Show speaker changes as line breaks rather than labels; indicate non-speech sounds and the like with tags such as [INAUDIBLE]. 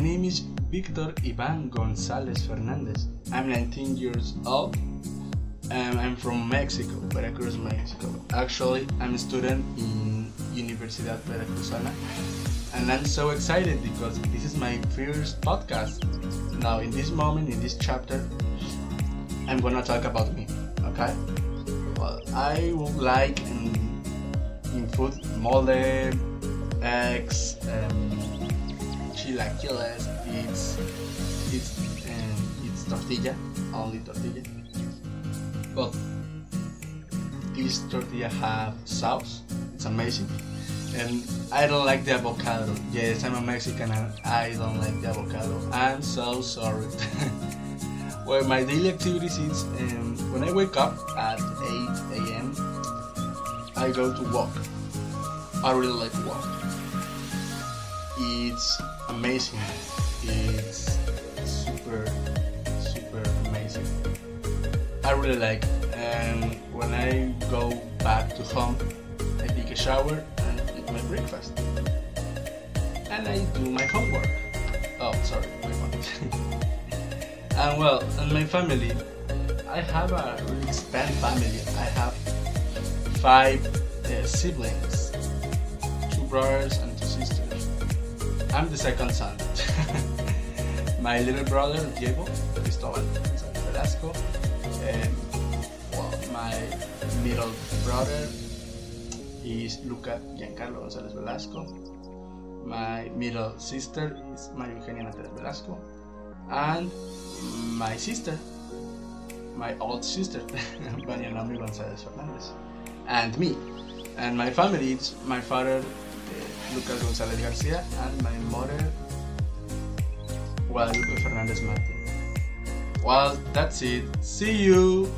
name is Victor Ivan Gonzalez Fernandez. I'm 19 years old and I'm from Mexico, Veracruz, Mexico. Actually, I'm a student in Universidad Veracruzana and I'm so excited because this is my first podcast. Now, in this moment, in this chapter, I'm gonna talk about me, okay? Well, I would like in, in food mole, eggs, um, chilaquiles, it's it's um, it's tortilla, only tortilla. But this tortilla have sauce. It's amazing. And I don't like the avocado. Yes, I'm a Mexican and I don't like the avocado. I'm so sorry. [LAUGHS] well, my daily activities is um, when I wake up at 8 a.m. I go to walk. I really like to walk. It's amazing. It's super, super amazing. I really like. And when I go back to home, I take a shower and eat my breakfast. And I do my homework. Oh, sorry, my phone. [LAUGHS] and well, and my family, I have a really expanded family. I have five uh, siblings, two brothers and. I'm the second son. [LAUGHS] my little brother Diego Cristobal Velasco, um, well, my middle brother is Luca Giancarlo González Velasco. My middle sister is María Eugenia Natalia Velasco, and my sister, my old sister, [LAUGHS] Vania Naomi González Fernandez, and me. And my family is my father, Lucas González Garcia, and my mother, Guadalupe Fernandez Martin. Well, that's it. See you.